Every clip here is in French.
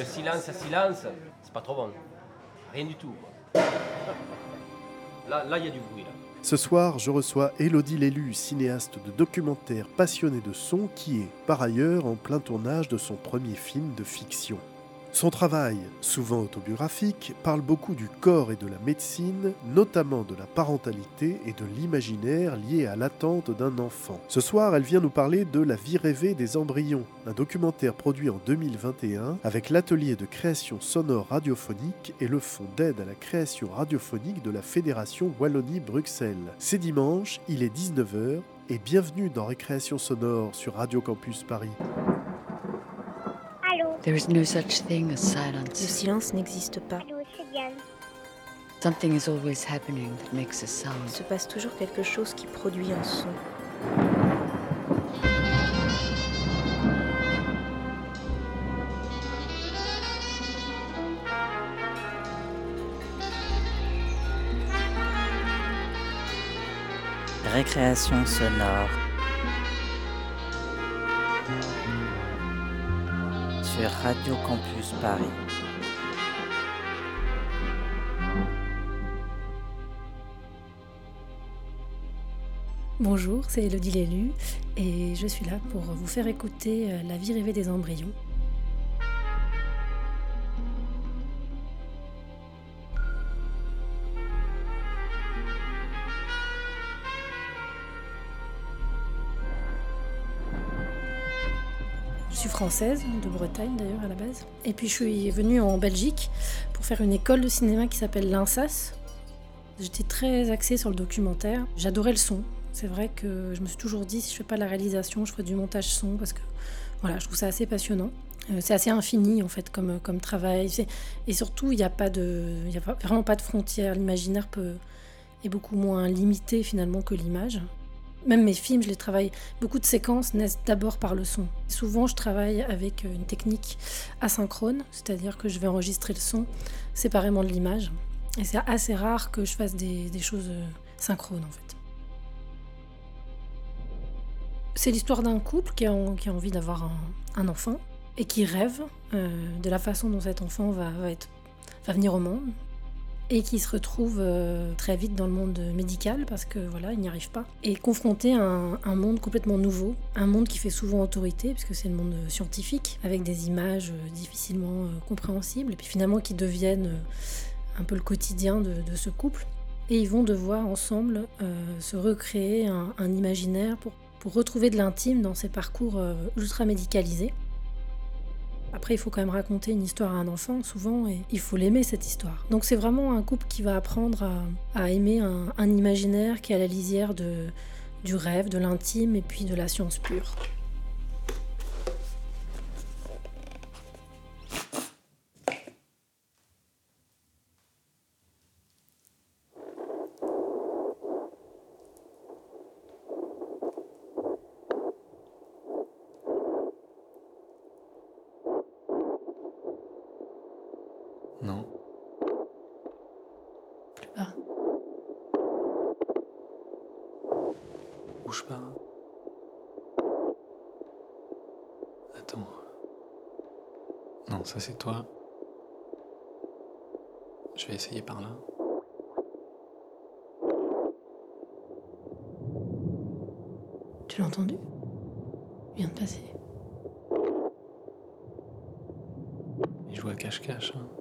Le silence à silence, c'est pas trop bon. Rien du tout. Là, il y a du bruit. Là. Ce soir, je reçois Élodie Lélu, cinéaste de documentaire passionnée de son, qui est, par ailleurs, en plein tournage de son premier film de fiction. Son travail, souvent autobiographique, parle beaucoup du corps et de la médecine, notamment de la parentalité et de l'imaginaire lié à l'attente d'un enfant. Ce soir, elle vient nous parler de La vie rêvée des embryons, un documentaire produit en 2021 avec l'atelier de création sonore radiophonique et le fonds d'aide à la création radiophonique de la Fédération Wallonie-Bruxelles. C'est dimanche, il est 19h et bienvenue dans Récréation sonore sur Radio Campus Paris. There is no such thing as Le silence. silence n'existe pas. Something is always happening that makes a Il sound. se passe toujours quelque chose qui produit un son. Récréation sonore. Radio Campus Paris. Bonjour, c'est Elodie Lélu et je suis là pour vous faire écouter euh, La vie rêvée des embryons. Française, de Bretagne d'ailleurs à la base. Et puis je suis venue en Belgique pour faire une école de cinéma qui s'appelle l'INSAS, J'étais très axée sur le documentaire. J'adorais le son. C'est vrai que je me suis toujours dit, si je fais pas la réalisation, je ferai du montage son parce que voilà, je trouve ça assez passionnant. Euh, c'est assez infini en fait comme, comme travail. Et surtout, il n'y a, pas a vraiment pas de frontières. L'imaginaire est beaucoup moins limité finalement que l'image. Même mes films, je les travaille. Beaucoup de séquences naissent d'abord par le son. Souvent, je travaille avec une technique asynchrone, c'est-à-dire que je vais enregistrer le son séparément de l'image. Et c'est assez rare que je fasse des, choses euh, synchrones en fait. C'est l'histoire d'un couple qui a, envie d'avoir un, enfant et qui rêve euh, de la façon dont cet enfant va venir au monde et qui se retrouve euh, très vite dans le monde médical parce que voilà, il n'y arrive pas et confronté à un, monde complètement nouveau, un monde qui fait souvent autorité puisque c'est le monde scientifique avec des images euh, difficilement euh, compréhensibles et puis finalement qui deviennent un peu le quotidien de, ce couple. Et ils vont devoir ensemble se recréer un, un imaginaire pour, pour retrouver de l'intime dans ces parcours ultra médicalisés. Après, il faut quand même raconter une histoire à un enfant, souvent, et il faut l'aimer, cette histoire. Donc c'est vraiment un couple qui va apprendre à, aimer un, imaginaire qui est à la lisière du rêve, de l'intime et puis de la science pure. Non. Plus bas. Bouge pas. Attends. Non, ça c'est toi. Je vais essayer par là. Tu l'as entendu? Il vient de passer. Il joue à cache-cache. hein.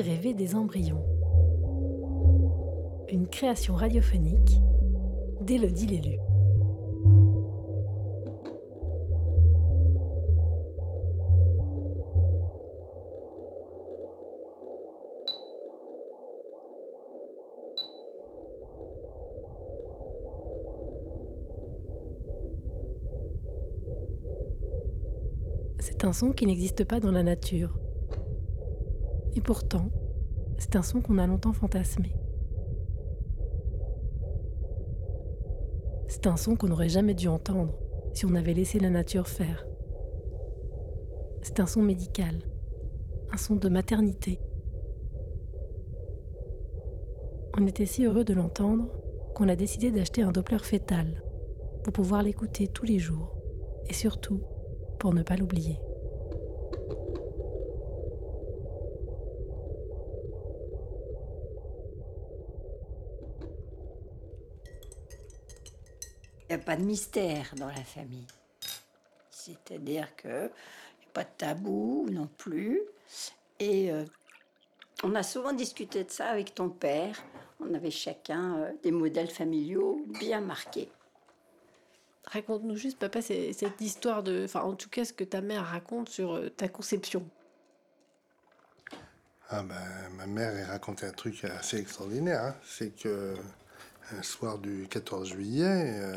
Rêvée des embryons. Une création radiophonique d'Élodie Lélu. c'est un son qui n'existe pas dans la nature. Et pourtant, c'est un son qu'on a longtemps fantasmé. C'est un son qu'on n'aurait jamais dû entendre si on avait laissé la nature faire. C'est un son médical, un son de maternité. On était si heureux de l'entendre qu'on a décidé d'acheter un Doppler fœtal pour pouvoir l'écouter tous les jours et surtout pour ne pas l'oublier. Pas de mystère dans la famille. C'est-à-dire qu'il n'y a pas de tabou non plus. Et euh, on a souvent discuté de ça avec ton père. On avait chacun euh, des modèles familiaux bien marqués. Raconte-nous juste, papa, cette histoire de. Enfin, en tout cas, ce que ta mère raconte sur euh, ta conception. Ah ben, ma mère elle racontait un truc assez extraordinaire. Hein. C'est que un soir du 14 juillet,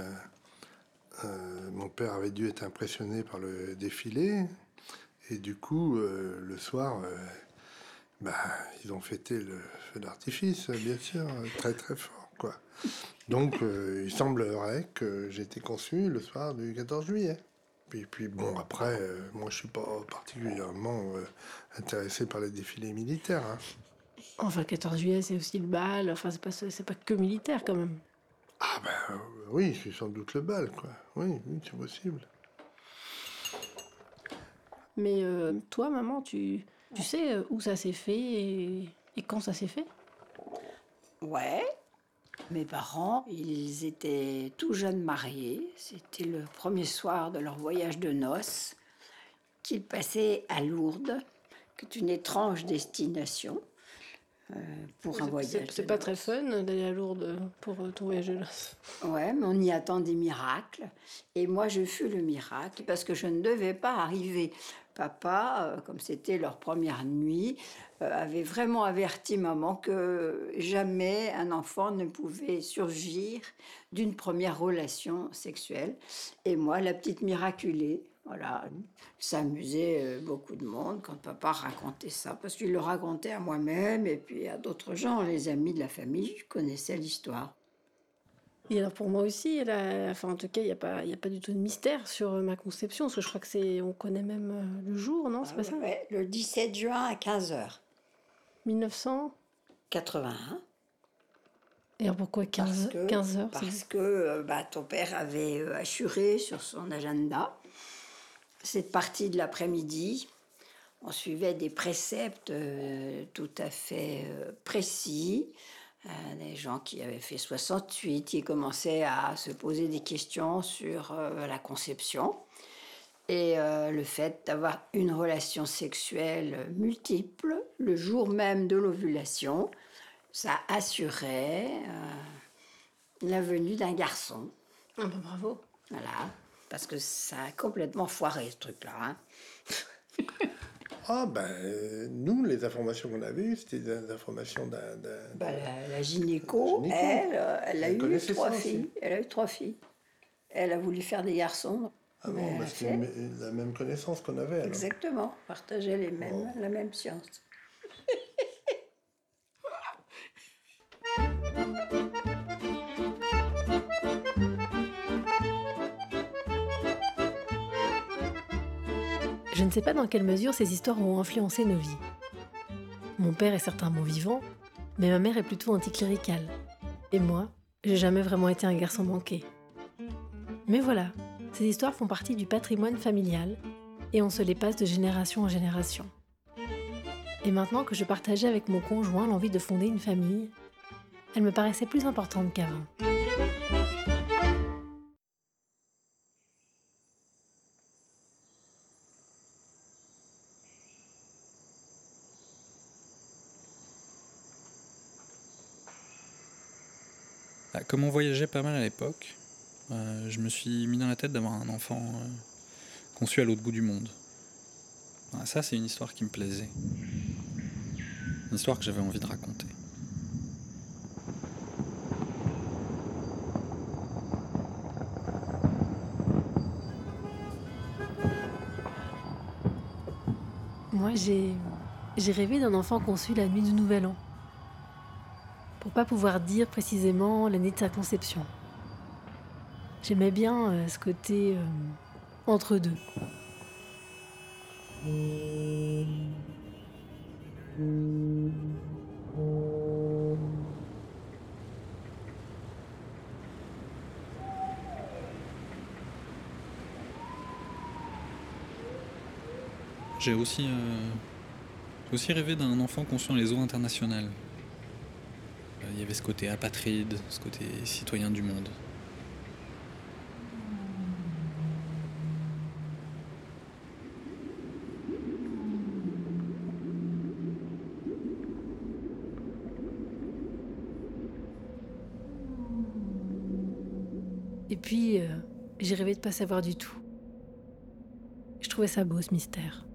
euh, euh, mon père avait dû être impressionné par le défilé. Et du coup, euh, le soir, bah, ils ont fêté le feu d'artifice, bien sûr, très très fort. Quoi. Donc, il semblerait que j'ai été conçu le soir du 14 juillet. Et puis bon, après, moi je suis pas particulièrement intéressé par les défilés militaires. Hein. Enfin, le 14 juillet, c'est aussi le bal. Enfin, c'est pas, pas que militaire quand même. Ah ben oui, c'est sans doute le bal, quoi. Oui, oui c'est possible. Mais euh, toi, maman, tu, tu sais euh, où ça s'est fait et, et quand ça s'est fait? Ouais. Mes parents, ils étaient tout jeunes mariés. C'était le premier soir de leur voyage de noces qu'ils passaient à Lourdes, qui est une étrange destination. Euh, pour un voyage. C'est pas très fun d'aller à Lourdes pour euh, ton voyage de noces. Ouais, mais on y attend des miracles. Et moi, je fus le miracle parce que je ne devais pas arriver. Papa, euh, comme c'était leur première nuit, avait vraiment averti maman que jamais un enfant ne pouvait surgir d'une première relation sexuelle. Et moi, la petite miraculée, voilà, ça amusait euh, beaucoup de monde quand papa racontait ça, parce qu'il le racontait à moi-même et puis à d'autres gens, les amis de la famille connaissaient l'histoire. Et alors pour moi aussi, enfin en tout cas, il n'y a, pas, a pas du tout de mystère sur euh, ma conception, parce que je crois que c'est, on connaît même euh, le jour, non C'est pas ça? ouais, Le 17 juin à 15h. 1981. Et alors pourquoi 15, 15 heures Parce que bah, ton père avait assuré sur son agenda cette partie de l'après-midi, on suivait des préceptes euh, tout à fait euh, précis. Euh, des gens qui avaient fait 68, qui commençaient à se poser des questions sur la conception et le fait d'avoir une relation sexuelle multiple le jour même de l'ovulation, ça assurait la venue d'un garçon. Ah bah bravo. Voilà parce que ça a complètement foiré ce truc-là. Hein. ah ben, nous, les informations qu'on avait eues, c'était des informations d'un... Bah, la, gynéco, elle, elle, a eu trois filles. Elle a eu trois filles. Elle a voulu faire des garçons. Ah bon, bah, c'est la même connaissance qu'on avait. Alors. Exactement, partageait les mêmes, la même science. Sais pas dans quelle mesure ces histoires ont influencé nos vies. Mon père est certainement vivant, mais ma mère est plutôt anticléricale. Et moi, j'ai jamais vraiment été un garçon manqué. Mais voilà, ces histoires font partie du patrimoine familial et on se les passe de génération en génération. Et maintenant que je partageais avec mon conjoint l'envie de fonder une famille, elle me paraissait plus importante qu'avant. Bah, comme on voyageait pas mal à l'époque, euh, je me suis mis dans la tête d'avoir un enfant euh, conçu à l'autre bout du monde. ça, c'est une histoire qui me plaisait. Une histoire que j'avais envie de raconter. Moi, j'ai rêvé d'un enfant conçu la nuit du Nouvel An. Pas pouvoir dire précisément l'année de sa conception. J'aimais bien euh, ce côté euh, entre deux. J'ai aussi, euh, rêvé d'un enfant conçu dans les eaux internationales. Il y avait ce côté apatride, ce côté citoyen du monde. Et puis, euh, j'ai rêvé de pas savoir du tout. Je trouvais ça beau, ce mystère.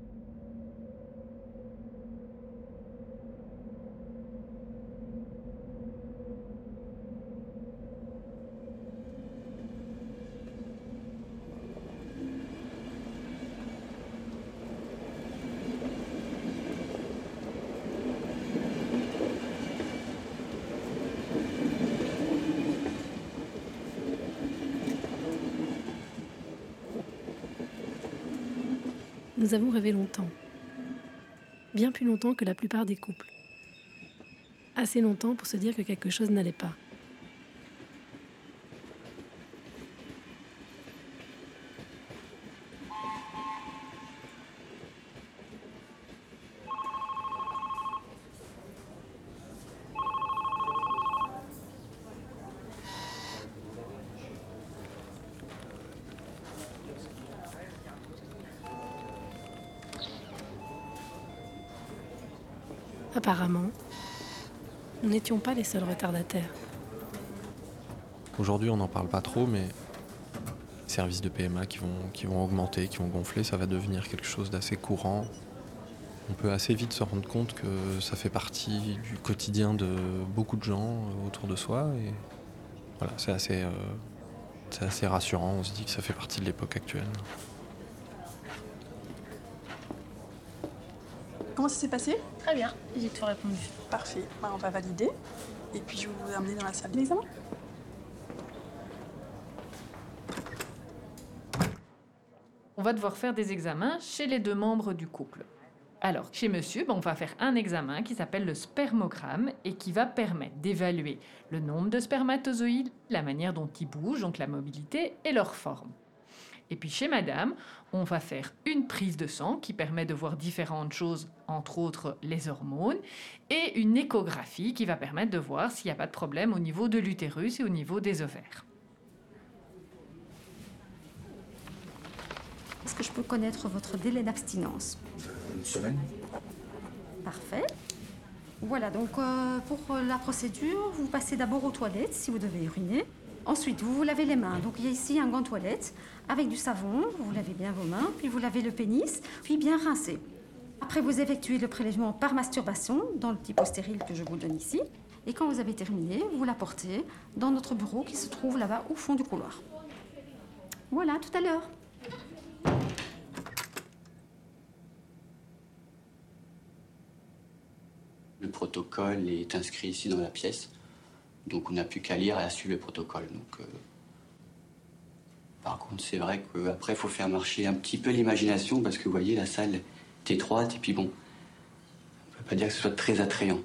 Nous avons rêvé longtemps. Bien plus longtemps que la plupart des couples. Assez longtemps pour se dire que quelque chose n'allait pas. Apparemment, nous n'étions pas les seuls retardataires. Aujourd'hui, on n'en parle pas trop, mais les services de PMA qui vont, augmenter, qui vont gonfler, ça va devenir quelque chose d'assez courant. On peut assez vite se rendre compte que ça fait partie du quotidien de beaucoup de gens autour de soi. Euh, c'est assez rassurant. On se dit que ça fait partie de l'époque actuelle. Comment ça s'est passé? Très bien, j'ai tout répondu. Parfait, Bah, on va valider. Et puis je vais vous amener dans la salle d'examen. On va devoir faire des examens chez les deux membres du couple. Alors, chez monsieur, ben, on va faire un examen qui s'appelle le spermogramme et qui va permettre d'évaluer le nombre de spermatozoïdes, la manière dont ils bougent, donc la mobilité et leur forme. Et puis chez madame, on va faire une prise de sang qui permet de voir différentes choses, entre autres les hormones, et une échographie qui va permettre de voir s'il n'y a pas de problème au niveau de l'utérus et au niveau des ovaires. Est-ce que je peux connaître votre délai d'abstinence? Une semaine Parfait. Voilà, donc euh, pour la procédure, vous passez d'abord aux toilettes si vous devez uriner. Ensuite, vous vous lavez les mains. Donc il y a ici un gant toilette avec du savon. Vous lavez bien vos mains, puis vous lavez le pénis, puis bien rincer. Après, vous effectuez le prélèvement par masturbation dans le type stérile que je vous donne ici. Et quand vous avez terminé, vous la portez dans notre bureau qui se trouve là-bas au fond du couloir. Voilà, tout à l'heure. Le protocole est inscrit ici dans la pièce. Donc on n'a plus qu'à lire et à suivre le protocole. Euh, Par contre, c'est vrai qu'après, il faut faire marcher un petit peu l'imagination parce que vous voyez, la salle est étroite et puis bon, on ne peut pas dire que ce soit très attrayant.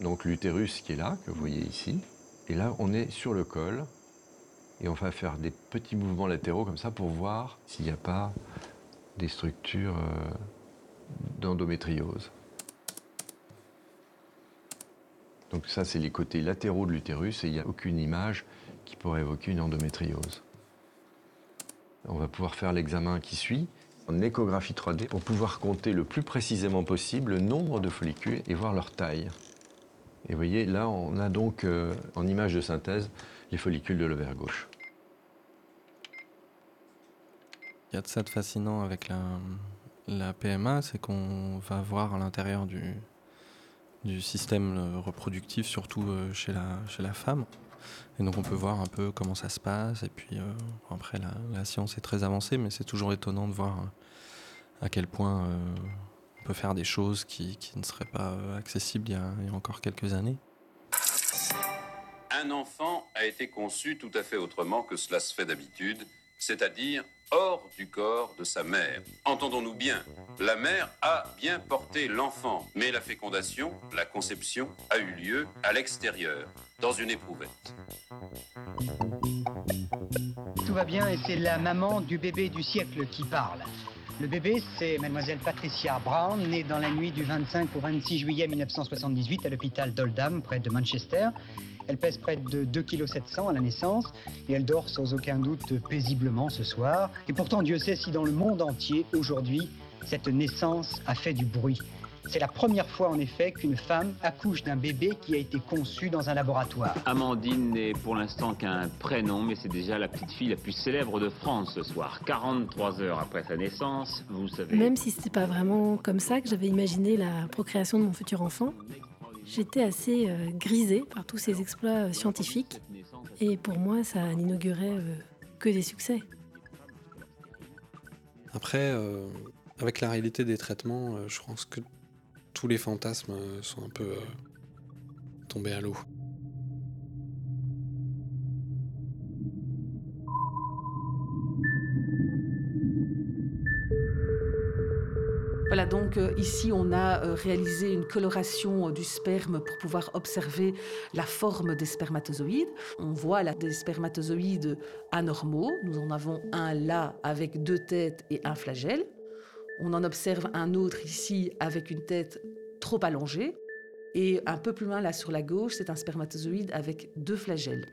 Donc l'utérus qui est là, que vous voyez ici. Et là, on est sur le col. Et on va faire des petits mouvements latéraux comme ça pour voir s'il n'y a pas des structures euh, d'endométriose. Donc ça, c'est les côtés latéraux de l'utérus et il n'y a aucune image qui pourrait évoquer une endométriose. On va pouvoir faire l'examen qui suit en échographie 3D pour pouvoir compter le plus précisément possible le nombre de follicules et voir leur taille. Et vous voyez, là, on a donc euh, en image de synthèse les follicules de l'ovaire gauche. Il y a de ça de fascinant avec la, PMA, c'est qu'on va voir à l'intérieur du, système euh, reproductif, surtout euh, chez la, femme. Et donc on peut voir un peu comment ça se passe. Et puis après, la, science est très avancée, mais c'est toujours étonnant de voir à quel point peut faire des choses qui, qui ne seraient pas euh, accessibles il y, a, il y a encore quelques années. Un enfant a été conçu tout à fait autrement que cela se fait d'habitude, c'est-à-dire hors du corps de sa mère. Entendons-nous bien, la mère a bien porté l'enfant, mais la fécondation, la conception, a eu lieu à l'extérieur, dans une éprouvette. Tout va bien et c'est la maman du bébé du siècle qui parle. Le bébé, c'est mademoiselle Patricia Brown, née dans la nuit du 25 au 26 juillet 1978 à l'hôpital d'Oldham, près de Manchester. Elle pèse près de 2,7 kg à la naissance et elle dort sans aucun doute paisiblement ce soir. Et pourtant, Dieu sait si dans le monde entier, aujourd'hui, cette naissance a fait du bruit. C'est la première fois en effet qu'une femme accouche d'un bébé qui a été conçu dans un laboratoire. Amandine n'est pour l'instant qu'un prénom, mais c'est déjà la petite fille la plus célèbre de France ce soir. 43 heures après sa naissance, vous savez. Même si c'était pas vraiment comme ça que j'avais imaginé la procréation de mon futur enfant, j'étais assez euh, grisée par tous ces exploits euh, scientifiques. Et pour moi, ça n'inaugurait euh, que des succès. Après, euh, avec la réalité des traitements, euh, je pense que tous les fantasmes euh, sont un peu euh, tombés à l'eau. Voilà, donc euh, ici on a réalisé une coloration du sperme pour pouvoir observer la forme des spermatozoïdes. On voit des spermatozoïdes anormaux. Nous en avons un là avec deux têtes et un flagelle. On en observe un autre ici avec une tête trop allongée. Et un peu plus loin là sur la gauche, c'est un spermatozoïde avec deux flagelles.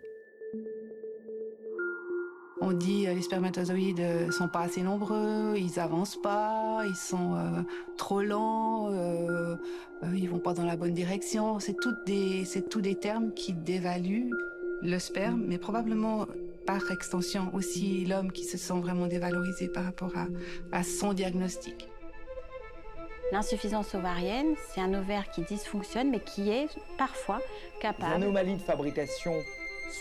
On dit euh, les spermatozoïdes euh, sont pas assez nombreux, ils avancent pas, ils sont euh, trop lents, euh, euh, ils vont pas dans la bonne direction. C'est toutes des, c'est tous des termes qui dévaluent le sperme, mais probablement par extension aussi l'homme qui se sent vraiment dévalorisé par rapport à, à son diagnostic. L'insuffisance ovarienne, c'est un ovaire qui dysfonctionne, mais qui est parfois capable. anomalies de fabrication,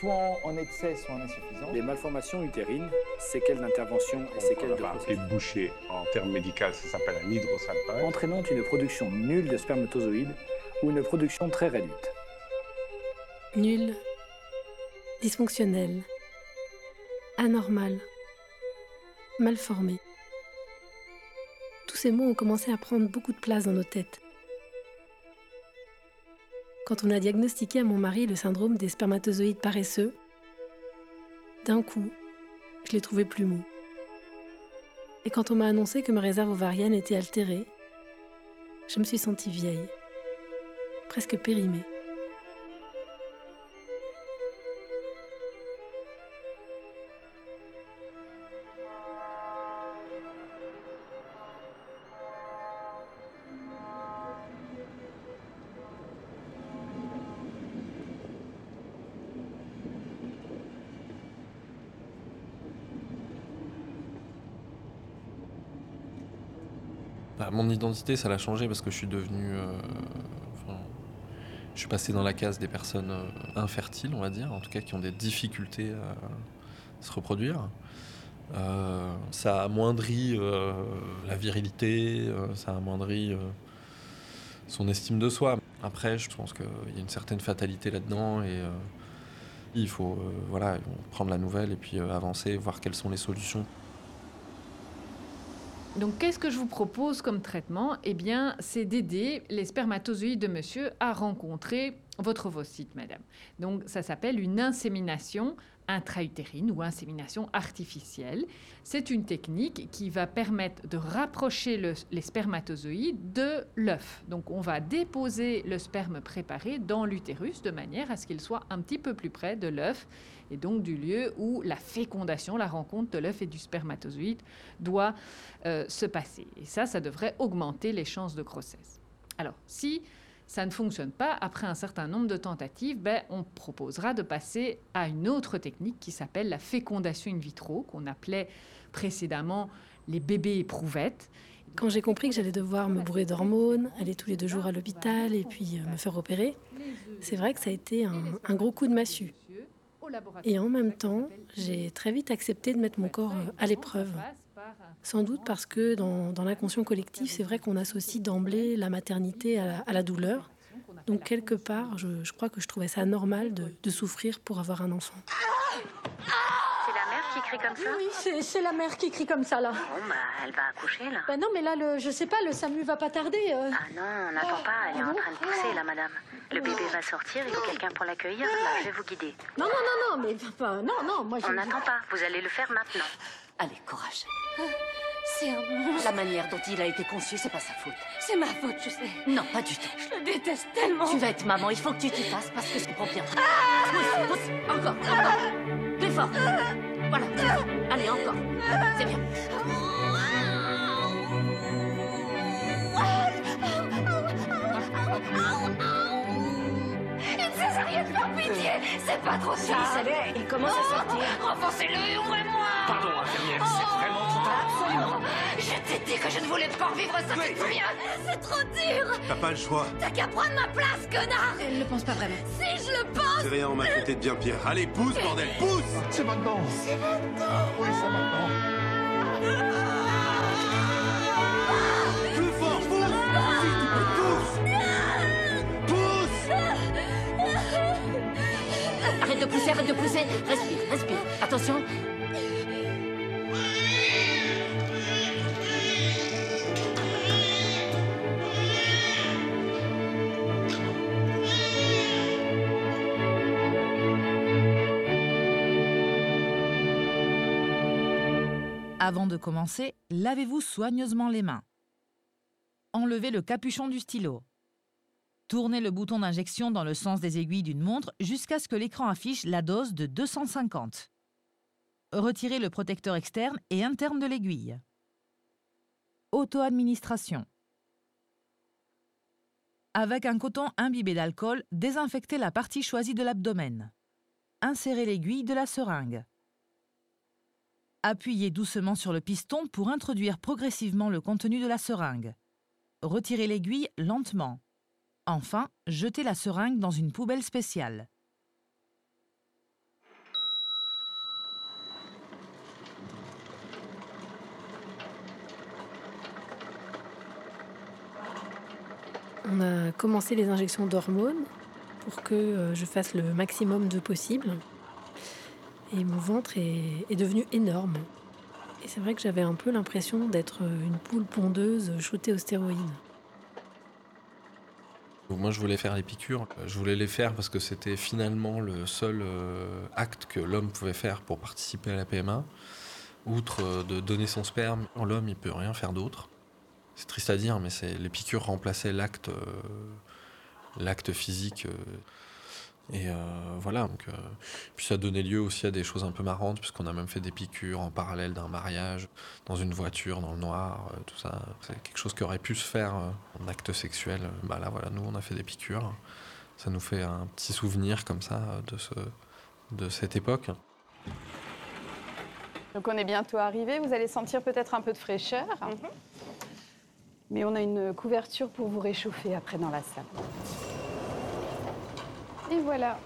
soit en- excès, soit en insuffisance. Les malformations utérines, séquelles d'intervention et séquelles de Et bouché, en termes médicaux, ça s'appelle un hydrosalpinge. entraînant une production nulle de spermatozoïdes ou une production très réduite. Nul, dysfonctionnel, anormal, mal formé. Tous ces mots ont commencé à prendre beaucoup de place dans nos têtes. Quand on a diagnostiqué à mon mari le syndrome des spermatozoïdes paresseux, d'un coup, je l'ai trouvé plus mou. Et quand on m'a annoncé que ma réserve ovarienne était altérée, je me suis sentie vieille, presque périmée. Mon identité, ça l'a changé parce que je suis devenu. euh, je suis passé dans la case des personnes euh, infertiles, on va dire, en tout cas qui ont des difficultés à se reproduire. Euh, ça amoindrit euh, la virilité, ça amoindrit euh, son estime de soi. Après, je pense qu'il y a une certaine fatalité là-dedans et il faut voilà, prendre la nouvelle et puis avancer, voir quelles sont les solutions. Donc, qu'est-ce que je vous propose comme traitement? Eh bien, c'est d'aider les spermatozoïdes de monsieur à rencontrer votre ovocyte, madame. Donc, ça s'appelle une insémination intra-utérine ou insémination artificielle. C'est une technique qui va permettre de rapprocher le- les spermatozoïdes de l'œuf. Donc, on va déposer le sperme préparé dans l'utérus de manière à ce qu'il soit un petit peu plus près de l'œuf et donc du lieu où la fécondation, la rencontre de l'œuf et du spermatozoïde doit euh, se passer. Et ça, ça devrait augmenter les chances de grossesse. Alors, si ça ne fonctionne pas, après un certain nombre de tentatives, ben, on proposera de passer à une autre technique qui s'appelle la fécondation in vitro, qu'on appelait précédemment les bébés éprouvettes. Quand j'ai compris que j'allais devoir me bourrer d'hormones, aller tous les deux jours à l'hôpital et puis euh, me faire opérer, c'est vrai que ça a été un, un gros coup de massue. Et en même temps, j'ai très vite accepté de mettre mon corps euh, à l'épreuve. Sans doute parce que dans, dans l'inconscient collectif, c'est vrai qu'on associe d'emblée la maternité à la, à la douleur. Donc quelque part, je, je crois que je trouvais ça normal de, de souffrir pour avoir un enfant. Mère qui crie comme ça Oui, c'est- c'est la mère qui crie comme ça, là. Bon, bah, elle va accoucher, là. Bah non, mais là, le, je sais pas, le SAMU va pas tarder. euh. Ah non, on n'attend pas, elle est en train de pousser, là, madame. Le bébé va sortir, il faut quelqu'un pour l'accueillir. Là, je vais vous guider. Non, non, non, non, mais pas- non, non, moi je. On n'attend pas, vous allez le faire maintenant. Allez, courage. C'est un monstre. La manière dont il a été conçu, c'est pas sa faute. C'est ma faute, je sais. Non, pas du tout. Je le déteste tellement. Tu vas être maman, il faut que tu t'y fasses parce que je comprends bien. Pousse, pousse, encore, encore. Plus fort. Voilà. Allez, encore. C'est bien. Une césarienne par pitié C'est pas trop ça l'est, il commence à sortir. Renfoncez-le et ouvrez-moi Pardon, infirmière, c'est vraiment trop tard. Absolument Je ne voulais pas vivre ça, tu te souviens C'est trop dur T'as pas le choix. T'as qu'à prendre ma place, connard Elle le pense pas vraiment. Si, je le pense C'est rien, on m'a traité de bien pire. Allez, pousse, bordel, pousse C'est maintenant. C'est maintenant Oui, c'est maintenant. Plus fort, pousse S'il te plaît, pousse Pousse Arrête de pousser, arrête de pousser. Respire, respire. Attention. Avant de commencer, lavez-vous soigneusement les mains. Enlevez le capuchon du stylo. Tournez le bouton d'injection dans le sens des aiguilles d'une montre jusqu'à ce que l'écran affiche la dose de 250. Retirez le protecteur externe et interne de l'aiguille. Auto-administration. Avec un coton imbibé d'alcool, désinfectez la partie choisie de l'abdomen. Insérez l'aiguille de la seringue. Appuyez doucement sur le piston pour introduire progressivement le contenu de la seringue. Retirez l'aiguille lentement. Enfin, jetez la seringue dans une poubelle spéciale. On a commencé les injections d'hormones pour que euh, je fasse le maximum de possible. Et mon ventre est, devenu énorme. Et c'est vrai que j'avais un peu l'impression d'être une poule pondeuse shootée aux stéroïdes. Moi, je voulais faire les piqûres. Je voulais les faire parce que c'était finalement le seul euh, acte que l'homme pouvait faire pour participer à la PMA. Outre euh, de donner son sperme, l'homme, il peut rien faire d'autre. C'est triste à dire, mais les piqûres remplaçaient l'acte, euh, l'acte physique. Et euh, voilà. Donc, euh, puis ça donnait lieu aussi à des choses un peu marrantes, puisqu'on a même fait des piqûres en parallèle d'un mariage, dans une voiture, dans le noir, euh, tout ça. C'est quelque chose qui aurait pu se faire euh, en acte sexuel. Bah là, voilà, nous, on a fait des piqûres. Ça nous fait un petit souvenir comme ça de, ce, de cette époque. Donc on est bientôt arrivé, vous allez sentir peut-être un peu de fraîcheur. Mais on a une couverture pour vous réchauffer après dans la salle. Et voilà.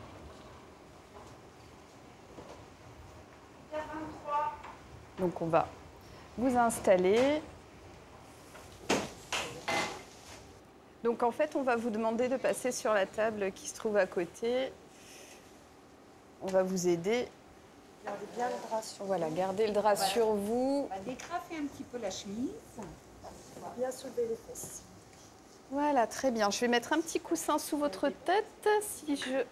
Donc on va vous installer. Donc en fait, on va vous demander de passer sur la table qui se trouve à côté. On va vous aider. Gardez bien le drap sur Voilà, gardez le drap Voilà. sur vous. On va un petit peu la chemise. On va bien soulever les fesses. Voilà, très bien. Je vais mettre un petit coussin sous votre tête si je.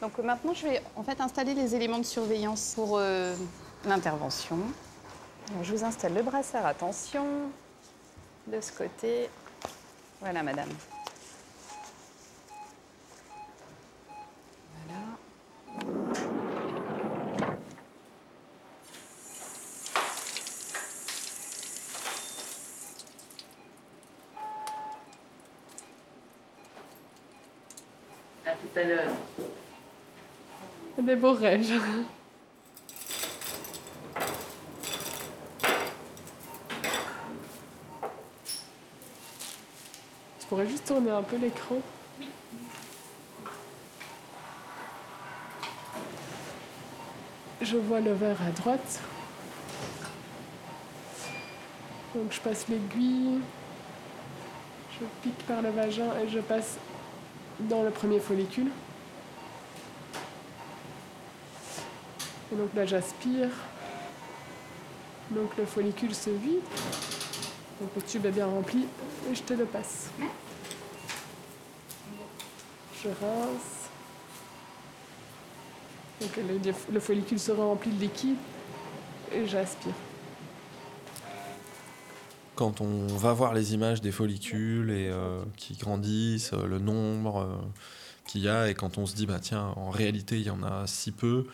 Donc maintenant, je vais en fait installer les éléments de surveillance pour euh, l'intervention. Je vous installe le brassard, attention, de ce côté. Voilà, madame. Des beaux rêves. Tu pourrais juste tourner un peu l'écran. Je vois le verre à droite. Donc je passe l'aiguille, je pique par le vagin et je passe dans le premier follicule. Et donc là j'aspire. Donc le follicule se vide. Donc le tube est bien rempli et je te le passe. Je rince. Donc le, le follicule se remplit de liquide et j'aspire. Quand on va voir les images des follicules et euh, qui grandissent, euh, le nombre euh, qu'il y a, et quand on se dit bah tiens, en réalité il y en a si peu,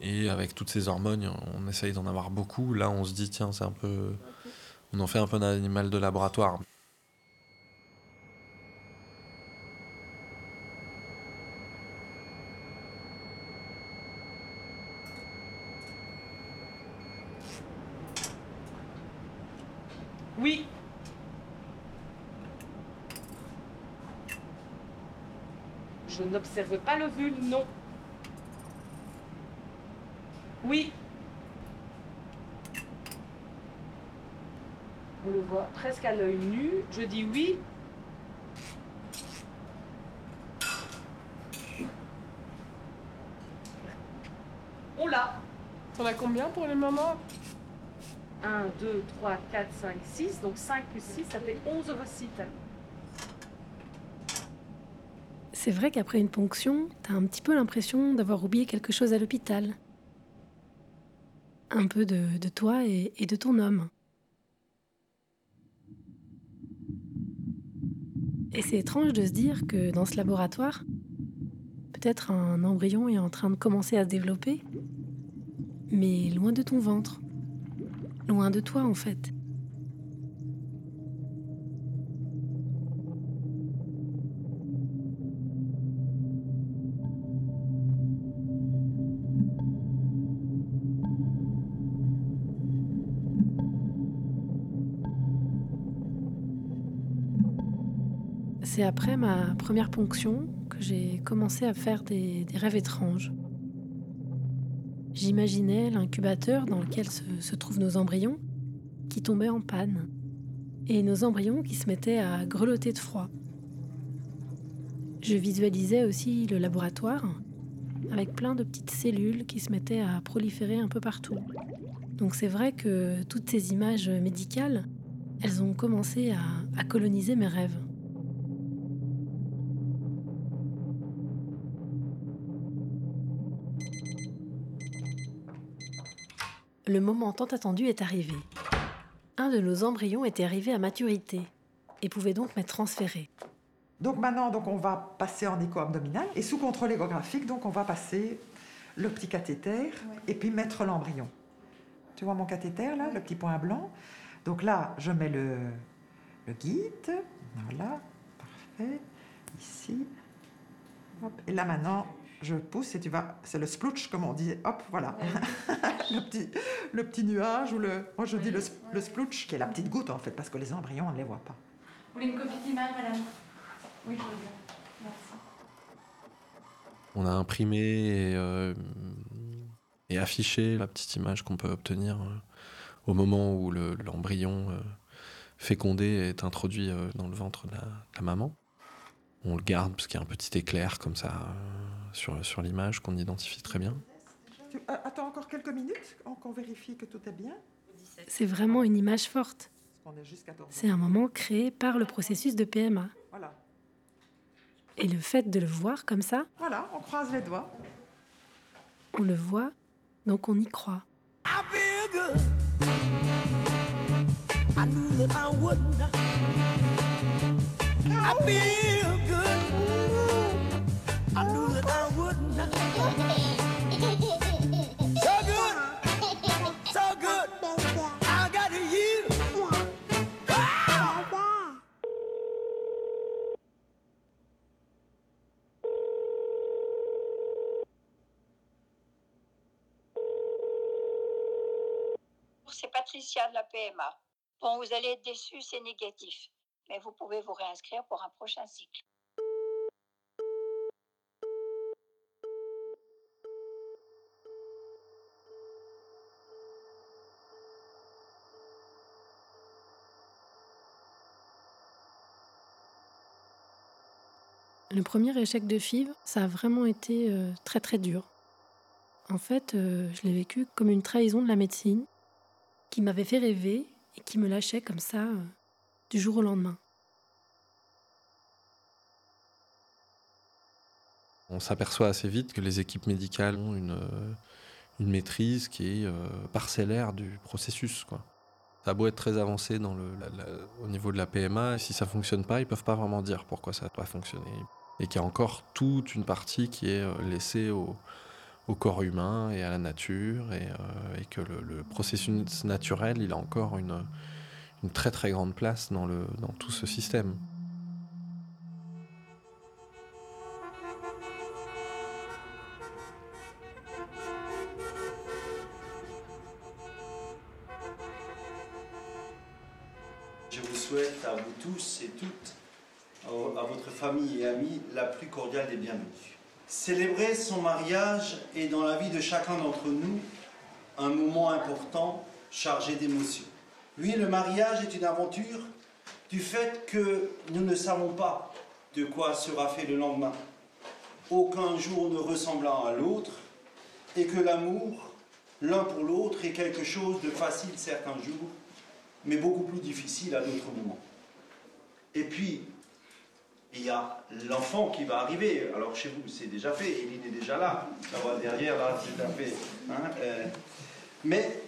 et avec toutes ces hormones, on essaye d'en avoir beaucoup. Là, on se dit tiens, c'est un peu, on en fait un peu un animal de laboratoire. Oui. Je n'observe pas l'ovule, non. Oui. On le voit presque à l'œil nu. Je dis oui. On l'a. T'en as combien pour le moment? 1, 2, 3, 4, 5, 6. Donc 5 plus 6, ça fait 11 ovocytes. C'est vrai qu'après une ponction, t'as un petit peu l'impression d'avoir oublié quelque chose à l'hôpital. Un peu de, toi et de ton homme. Et c'est étrange de se dire que dans ce laboratoire, peut-être un embryon est en train de commencer à se développer, mais loin de ton ventre, loin de toi en fait. C'est après ma première ponction que j'ai commencé à faire des, rêves étranges. J'imaginais l'incubateur dans lequel se, trouvent nos embryons qui tombait en panne et nos embryons qui se mettaient à grelotter de froid. Je visualisais aussi le laboratoire avec plein de petites cellules qui se mettaient à proliférer un peu partout. Donc c'est vrai que toutes ces images médicales, elles ont commencé à coloniser mes rêves. Le moment tant attendu est arrivé. Un de nos embryons était arrivé à maturité et pouvait donc m'être transféré. Donc maintenant, donc on va passer en écho abdominal et sous contrôle échographique, donc on va passer le petit cathéter et puis mettre l'embryon. Tu vois mon cathéter là, le petit point blanc. Donc là, je mets le, le guide. Voilà, parfait. Ici. Hop. Et là maintenant, je pousse et tu vas. C'est le splooch comme on dit. Hop, voilà. le, petit, le petit nuage ou le. Moi je dis le, le splooch, qui est la petite goutte en fait, parce que les embryons on ne les voit pas. Vous voulez une copie d'image, madame? Oui, je veux bien. Merci. On a imprimé et, euh, et affiché la petite image qu'on peut obtenir euh, au moment où le- l'embryon euh, fécondé est introduit euh, dans le ventre de la, de la maman. On le garde parce qu'il y a un petit éclair comme ça euh, sur, sur l'image qu'on identifie très bien. Tu- euh, attends encore quelques minutes, qu'on qu'on vérifie que tout est bien. C'est vraiment une image forte. On est jusqu'à 14 C'est un moment créé par le processus de PMA. Voilà. Et le fait de le voir comme ça, Voilà, on croise les doigts. on le voit, donc on y croit. I knew that c'est Patricia de la PMA. Bon, vous allez être déçus, c'est négatif. Mais vous pouvez vous réinscrire pour un prochain cycle. Le premier échec de FIV, ça a vraiment été euh, très très dur. En fait, euh, je l'ai vécu comme une trahison de la médecine qui m'avait fait rêver et qui me lâchait comme ça euh, du jour au lendemain. On s'aperçoit assez vite que les équipes médicales ont une, une maîtrise qui est parcellaire du processus. Ça a beau être très avancé au niveau de la PMA, si ça fonctionne pas, ils peuvent pas vraiment dire pourquoi ça n'a pas fonctionné. Et qu'il y a encore toute une partie qui est euh, laissée au, corps humain et à la nature, et, euh, et que le, le processus naturel, il a encore une, une très très grande place dans, le, dans tout ce système. Je vous souhaite à vous tous et toutes, à votre famille et amis, la plus cordiale des bienvenues. Célébrer son mariage est dans la vie de chacun d'entre nous un moment important chargé d'émotions. Oui, le mariage est une aventure du fait que nous ne savons pas de quoi sera fait le lendemain, aucun jour ne ressemblant à l'autre, et que l'amour, l'un pour l'autre, est quelque chose de facile certains jours, mais beaucoup plus difficile à d'autres moments. Et puis, il y a l'enfant qui va arriver. Alors chez vous, c'est déjà fait, Eline est déjà là. La voix derrière, là, c'est déjà fait. hein, euh. Mais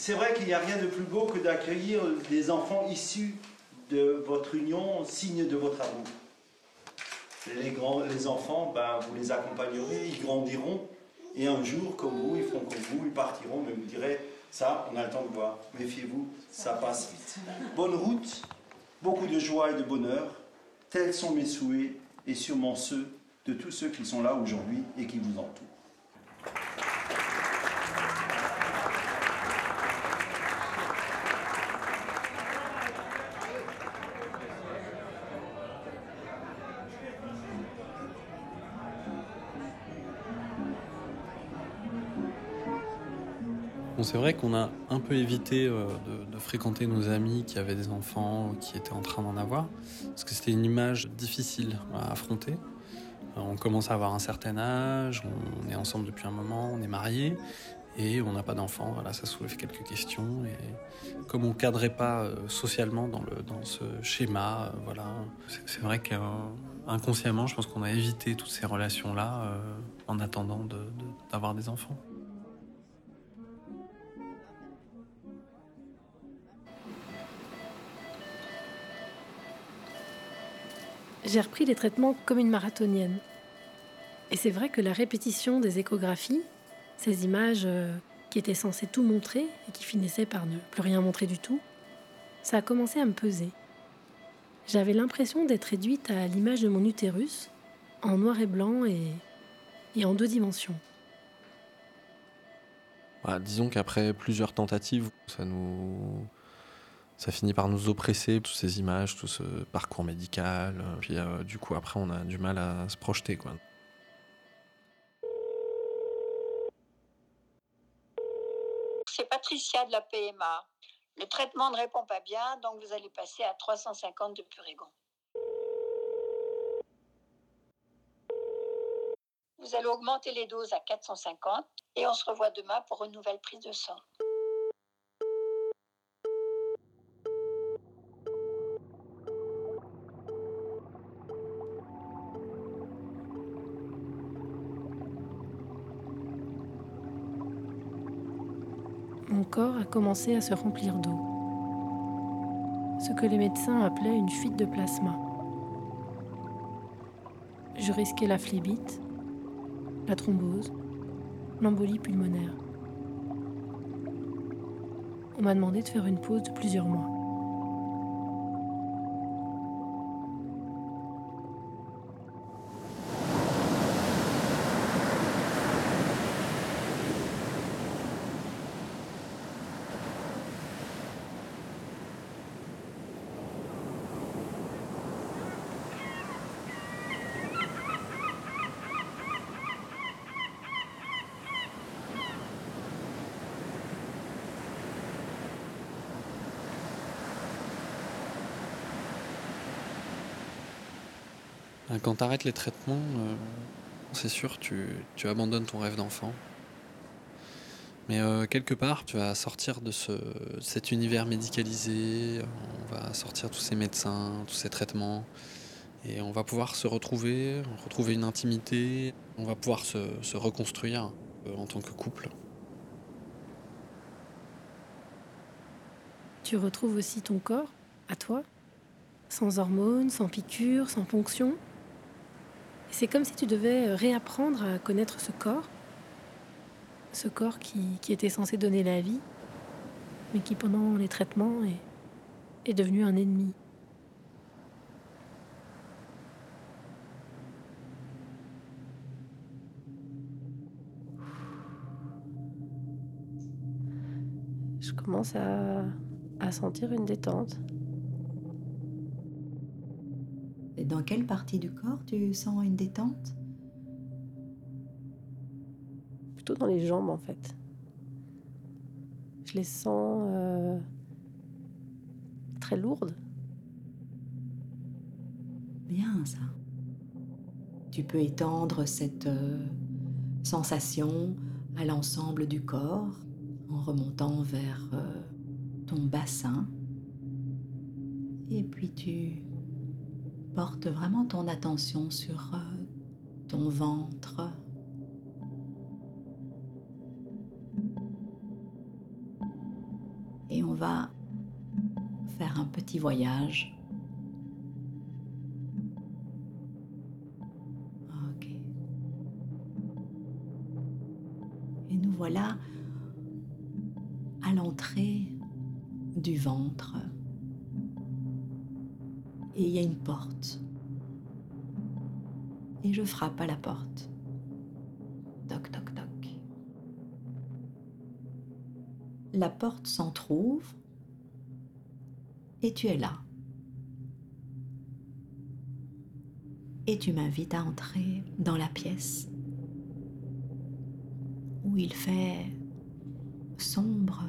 c'est vrai qu'il n'y a rien de plus beau que d'accueillir des enfants issus de votre union, signe de votre amour. Les, grands, les enfants, ben, vous les accompagnerez, ils grandiront, et un jour, comme vous, ils feront comme vous, ils partiront, mais vous direz, ça, on a le temps de voir. Méfiez-vous, ça passe vite. Bonne route, beaucoup de joie et de bonheur. Tels sont mes souhaits, et sûrement ceux de tous ceux qui sont là aujourd'hui et qui vous entourent. C'est vrai qu'on a un peu évité euh, de, fréquenter nos amis qui avaient des enfants, qui étaient en train d'en avoir, parce que c'était une image difficile à affronter. Euh, On commence à avoir un certain âge, on est ensemble depuis un moment, on est mariés, et on n'a pas d'enfants. Voilà, ça soulève quelques questions. Et comme on cadrait pas euh, socialement dans, le, dans ce schéma, voilà, c'est- vrai qu'inconsciemment, je pense qu'on a évité toutes ces relations-là en attendant d'avoir des enfants. J'ai repris les traitements comme une marathonienne. Et c'est vrai que la répétition des échographies, ces images euh, qui étaient censées tout montrer et qui finissaient par ne plus rien montrer du tout, ça a commencé à me peser. J'avais l'impression d'être réduite à l'image de mon utérus, en noir et blanc et, en deux dimensions. Voilà, disons qu'après plusieurs tentatives, ça nous. Ça finit par nous oppresser, toutes ces images, tout ce parcours médical. euh, Puis euh, du coup, après, on a du mal à se projeter. Quoi. C'est Patricia de la PMA. Le traitement ne répond pas bien, donc vous allez passer à 350 de Purigon. Vous allez augmenter les doses à 450 et on se revoit demain pour une nouvelle prise de sang. Corps a commencé à se remplir d'eau. Ce que les médecins appelaient une fuite de plasma. Je risquais la phlébite, la thrombose, l'embolie pulmonaire. On m'a demandé de faire une pause de plusieurs mois. Quand tu arrêtes les traitements, euh, c'est sûr, tu, tu abandonnes ton rêve d'enfant. Mais euh, quelque part, tu vas sortir de ce, cet univers médicalisé, on va sortir tous ces médecins, tous ces traitements, et on va pouvoir se retrouver, retrouver une intimité, on va pouvoir se, se reconstruire euh, en tant que couple. Tu retrouves aussi ton corps, à toi, sans hormones, sans piqûres, sans ponction? C'est comme si tu devais réapprendre à connaître ce corps, ce corps qui, qui était censé donner la vie, mais qui pendant les traitements est, est devenu un ennemi. Je commence à, à sentir une détente. Et dans quelle partie du corps tu sens une détente? Plutôt dans les jambes en fait. Je les sens euh, très lourdes. Bien ça. Tu peux étendre cette euh, sensation à l'ensemble du corps en remontant vers euh, ton bassin. Et puis tu portes vraiment ton attention sur euh, ton ventre. Et on va faire un petit voyage. Et nous voilà frappe à la porte. Toc, toc, toc. La porte s'entr'ouvre et tu es là. Et tu m'invites à entrer dans la pièce où il fait sombre,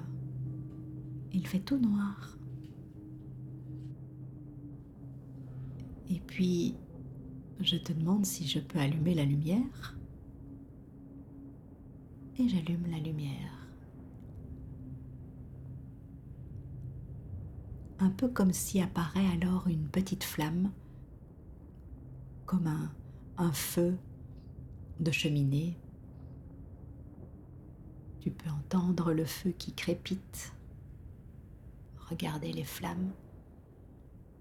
il fait tout noir. Et puis, je te demande si je peux allumer la lumière. Et j'allume la lumière. Un peu comme si apparaît alors une petite flamme, comme un, feu de cheminée. Tu peux entendre le feu qui crépite. Regardez les flammes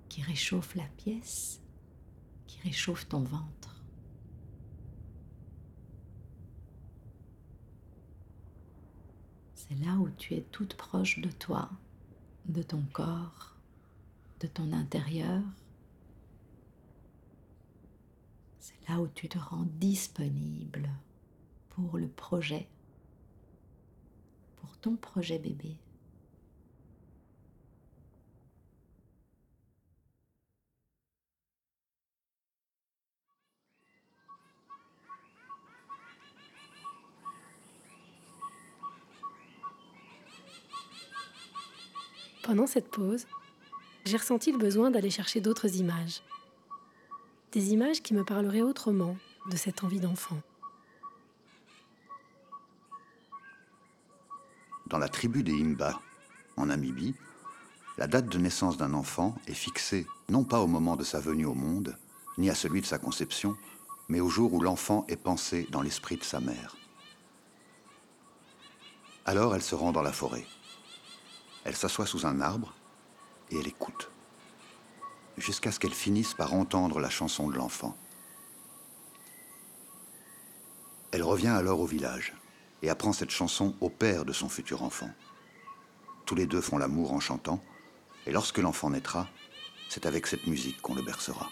qui réchauffent la pièce, qui réchauffent ton ventre. C'est là où tu es toute proche de toi, de ton corps, de ton intérieur. C'est là où tu te rends disponible pour le projet, pour ton projet bébé. Pendant cette pause, j'ai ressenti le besoin d'aller chercher d'autres images. Des images qui me parleraient autrement de cette envie d'enfant. Dans la tribu des Imba, en Namibie, la date de naissance d'un enfant est fixée non pas au moment de sa venue au monde, ni à celui de sa conception, mais au jour où l'enfant est pensé dans l'esprit de sa mère. Alors elle se rend dans la forêt. Elle s'assoit sous un arbre et elle écoute, jusqu'à ce qu'elle finisse par entendre la chanson de l'enfant. Elle revient alors au village et apprend cette chanson au père de son futur enfant. Tous les deux font l'amour en chantant, et lorsque l'enfant naîtra, c'est avec cette musique qu'on le bercera.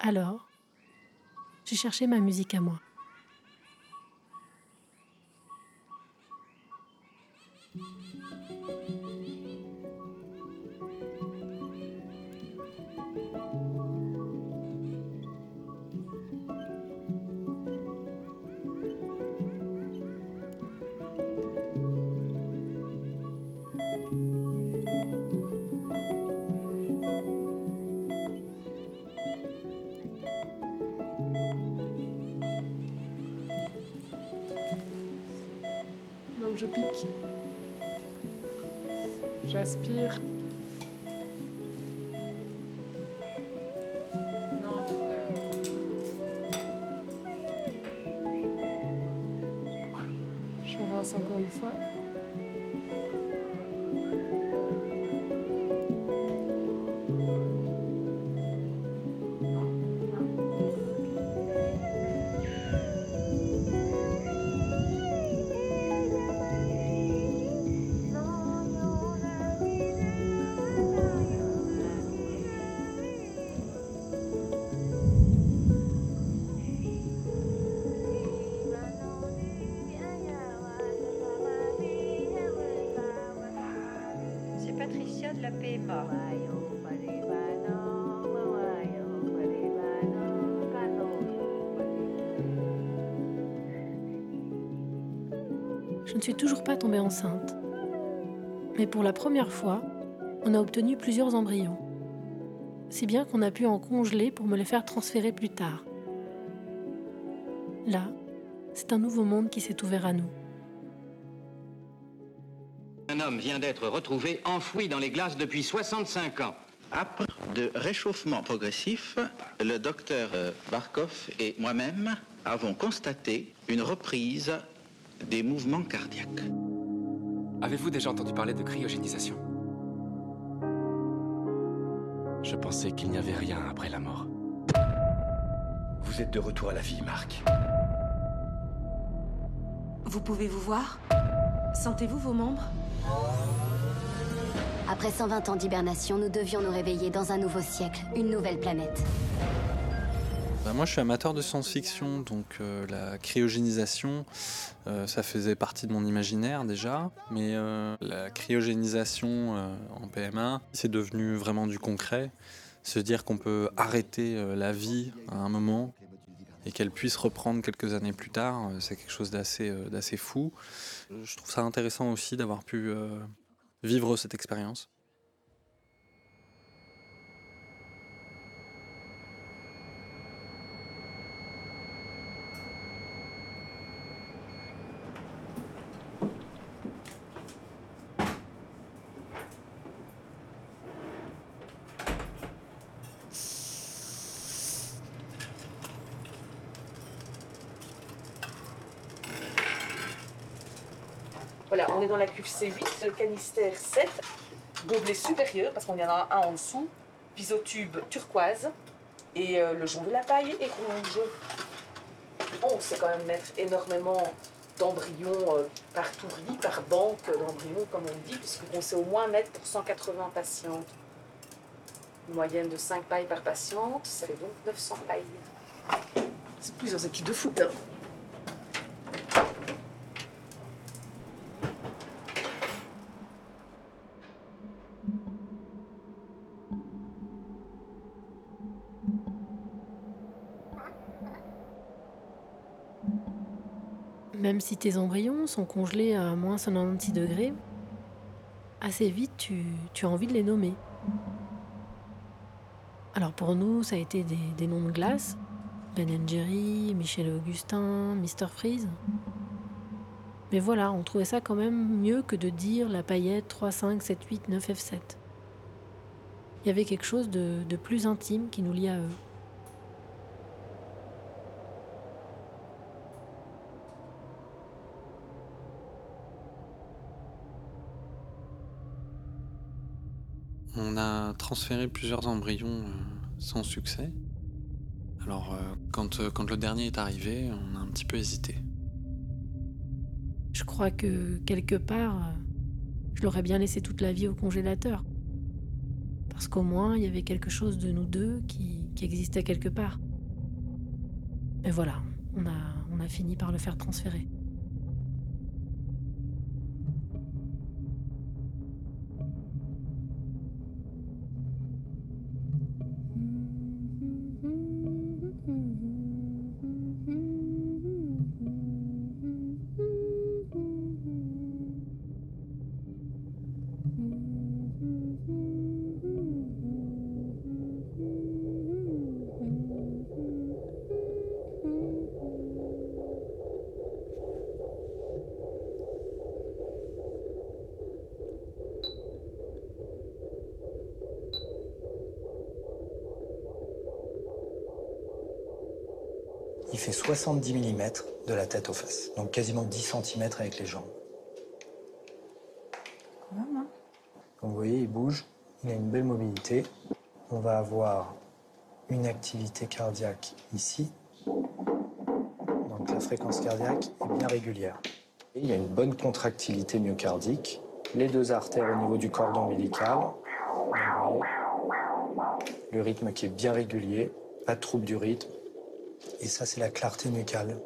Alors, j'ai cherché ma musique à moi. Je pique. J'aspire. Tombée enceinte. Mais pour la première fois, on a obtenu plusieurs embryons. Si bien qu'on a pu en congeler pour me les faire transférer plus tard. Là, c'est un nouveau monde qui s'est ouvert à nous. Un homme vient d'être retrouvé enfoui dans les glaces depuis 65 ans. Après de réchauffement progressif, le docteur euh, Barkov et moi-même avons constaté une reprise des mouvements cardiaques. Avez-vous déjà entendu parler de cryogénisation? Je pensais qu'il n'y avait rien après la mort. Vous êtes de retour à la vie, Marc. Vous pouvez vous voir? Sentez-vous vos membres? Après 120 ans d'hibernation, nous devions nous réveiller dans un nouveau siècle, une nouvelle planète. Bah, moi, je suis amateur de science-fiction, donc euh, la cryogénisation, euh, ça faisait partie de mon imaginaire déjà, mais euh, la cryogénisation en PMA, c'est devenu vraiment du concret. Se dire qu'on peut arrêter la vie à un moment et qu'elle puisse reprendre quelques années plus tard, c'est quelque chose d'assez d'assez fou. Je trouve ça intéressant aussi d'avoir pu vivre cette expérience. Voilà, on est dans la cuve C8, le canister 7, gobelet supérieur, parce qu'on y en a un en dessous, pisotube turquoise, et euh, le jonc de la paille est rouge. On sait quand même mettre énormément d'embryons euh, par touris, par banque d'embryons, comme on dit, puisqu'on sait au moins mettre pour 180 patientes. Une moyenne de 5 pailles par patiente, ça fait donc 900 pailles. C'est plusieurs équipes de foot. hein. Même si tes embryons sont congelés à moins 196 degrés, assez vite tu, as envie de les nommer. Alors pour nous, ça a été des, des noms de glace. Ben Jerry, Michel Augustin, Mr. Freeze. Mais voilà, on trouvait ça quand même mieux que de dire la paillette 3, 5, 7, 8, 9, F7. Il y avait quelque chose de, de plus intime qui nous liait à eux. On a transféré plusieurs embryons euh, sans succès. Alors, euh, quand, euh, quand le dernier est arrivé, on a un petit peu hésité. Je crois que quelque part, je l'aurais bien laissé toute la vie au congélateur. Parce qu'au moins, il y avait quelque chose de nous deux qui, existait quelque part. Mais voilà, on a fini par le faire transférer. 70 mm de la tête aux fesses, donc quasiment 10 cm avec les jambes. Comme vous voyez, il bouge, il a une belle mobilité. On va avoir une activité cardiaque ici. Donc la fréquence cardiaque est bien régulière. Et il y a une bonne contractilité myocardique. Les deux artères au niveau du cordon ombilical. Le rythme qui est bien régulier, pas de trouble du rythme. Et ça, c'est la clarté nucale.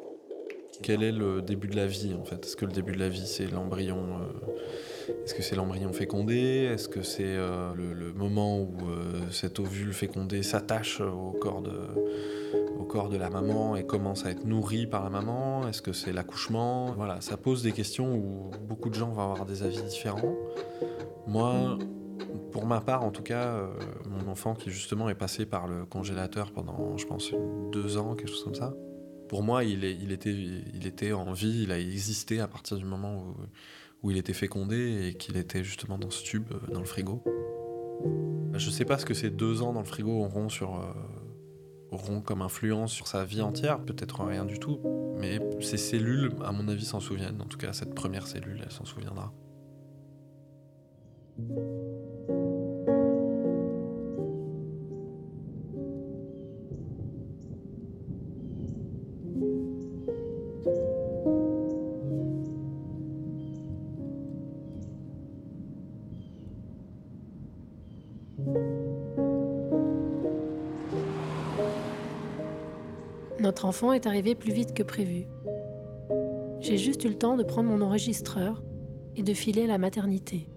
Quel est le début de la vie en fait? Est-ce que le début de la vie c'est l'embryon euh, Est-ce que c'est l'embryon fécondé? Est-ce que c'est euh, le, moment où euh, cet ovule fécondé s'attache au au corps de la maman et commence à être nourri par la maman? Est-ce que c'est l'accouchement? Voilà, ça pose des questions où beaucoup de gens vont avoir des avis différents. Moi, pour ma part, en tout cas, mon enfant qui justement est passé par le congélateur pendant, je pense, deux ans, quelque chose comme ça pour moi, il, était, en vie, il a existé à partir du moment où, il était fécondé et qu'il était justement dans ce tube, euh, dans le frigo. Je sais pas ce que ces deux ans dans le frigo auront, euh, auront comme influence sur sa vie entière, peut-être rien du tout, mais ces cellules, à mon avis, s'en souviennent. En tout cas, cette première cellule, elle s'en souviendra. Notre enfant est arrivé plus vite que prévu. J'ai juste eu le temps de prendre mon enregistreur et de filer à la maternité.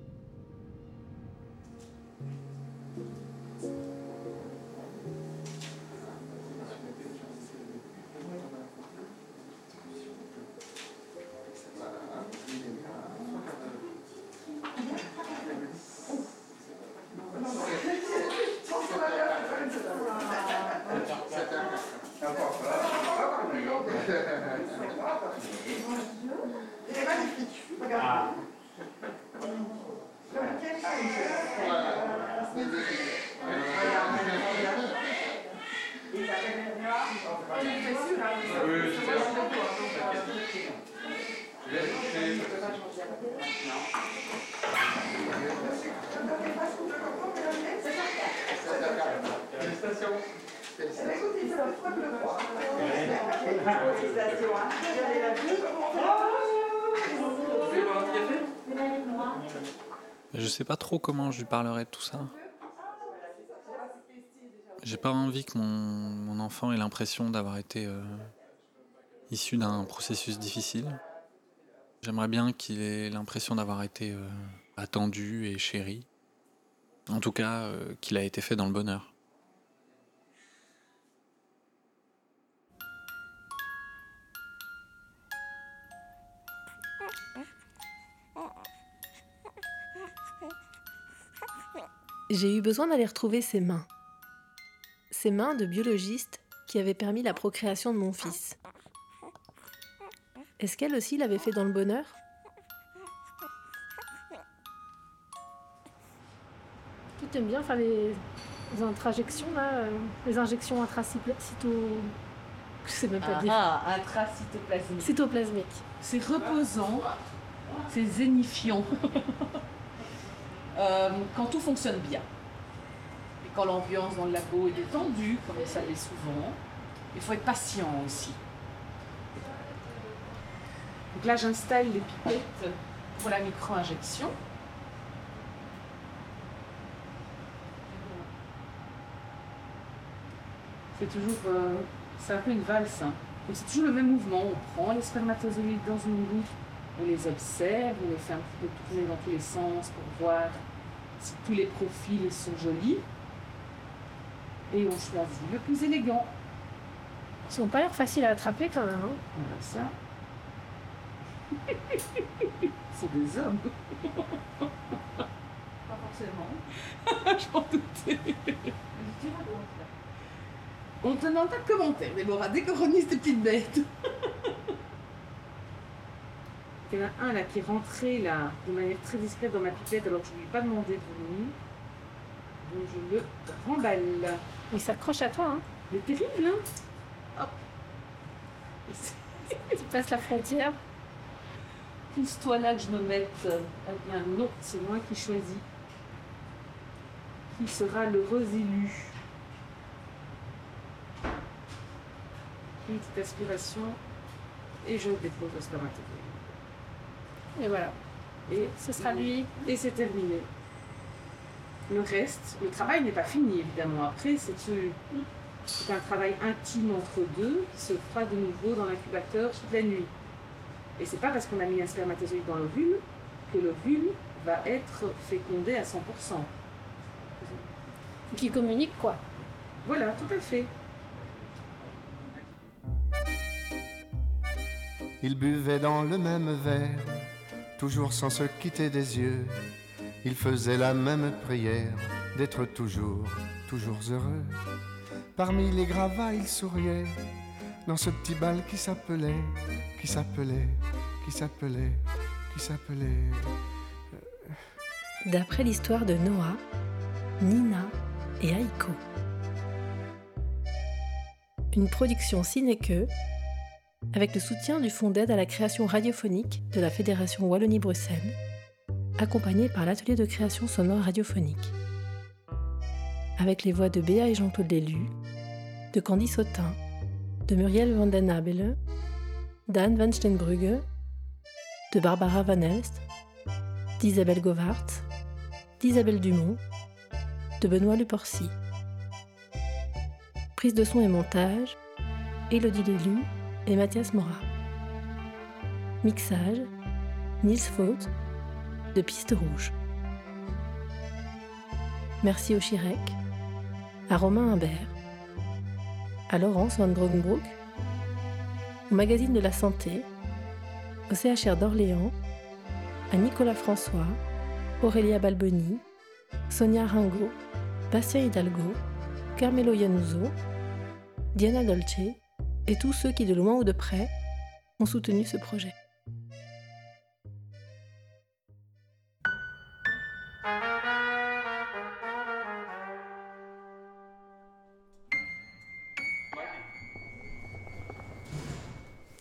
Je sais pas trop comment je lui parlerai de tout ça. J'ai pas envie que mon, mon enfant ait l'impression d'avoir été euh, issu d'un processus difficile. J'aimerais bien qu'il ait l'impression d'avoir été euh, attendu et chéri. En tout cas, euh, qu'il a été fait dans le bonheur. J'ai eu besoin d'aller retrouver ses mains. Ses mains de biologiste qui avaient permis la procréation de mon fils. Est-ce qu'elle aussi l'avait fait dans le bonheur? Tu aimes bien faire les, les intrajections, là, euh, les injections intracito... Je sais même pas ah, dire. Ah, intracitoplasmique. Cytoplasmique. C'est reposant, c'est zénifiant. Euh, quand tout fonctionne bien. Quand l'ambiance dans le labo est détendue, comme ça l'est souvent, il faut être patient aussi. Donc là, j'installe les pipettes pour la micro-injection. C'est toujours. euh, c'est un peu une valse. hein. C'est toujours le même mouvement. On prend les spermatozoïdes dans une loupe, on les observe, on les fait un petit peu tourner dans tous les sens pour voir si tous les profils sont jolis. Et on choisit le plus élégant. Ils n'ont pas l'air faciles à attraper quand même. hein. Voilà ça. C'est des hommes. Pas forcément. Je m'en doutais. On te demande pas de commentaires, Déborah, décoronise tes petites bêtes. Il y en a un là qui est rentré là de manière très discrète dans ma pipette alors que je ne lui ai pas demandé de venir. Donc je le remballe. Il s'accroche à toi, hein Il est terrible, hein Hop. Tu passes la frontière. Pousse-toi là que je me mette. Eh bien non, c'est moi qui choisis. Qui sera l'heureux élu Une petite aspiration. Et je dépose le spermatozoïde. Et voilà. Et Ce sera lui. Et c'est terminé. Le reste, le travail n'est pas fini évidemment. Après, c'est un travail intime entre deux qui se fera de nouveau dans l'incubateur toute la nuit. Et c'est pas parce qu'on a mis un spermatozoïde dans l'ovule que l'ovule va être fécondé à 100%. Qui communique quoi? Voilà, tout à fait. Ils buvaient dans le même verre, toujours sans se quitter des yeux. Ils faisaient la même prière d'être toujours, toujours heureux. Parmi les gravats, ils souriaient dans ce petit bal qui s'appelait, qui s'appelait, qui s'appelait, qui s'appelait. D'après l'histoire de Noah, Nina et Aiko. Une production Cinéque avec le soutien du Fonds d'aide à la création radiophonique de la Fédération Wallonie-Bruxelles, accompagné par l'atelier de création sonore radiophonique. Avec les voix de Béa et Jean-Claude Lélu, de Candy Sautin, de Muriel van den Abele, d'Anne van Steenbrugge, de Barbara Van Elst, d'Isabelle Govart, d'Isabelle Dumont, de Benoît Leporcy. Prise de son et montage, Élodie Lélu et Mathias Mora. Mixage, Nils Faut, Piste. Merci au Chirec, à Romain Imbert, à Laurence Van Grogenbroek, au Magazine de la Santé, au CHR d'Orléans, à Nicolas François, Aurélia Balboni, Sonia Ringo, Bastien Hidalgo, Carmelo Yanuso, Diana Dolce et tous ceux qui, de loin ou de près, ont soutenu ce projet.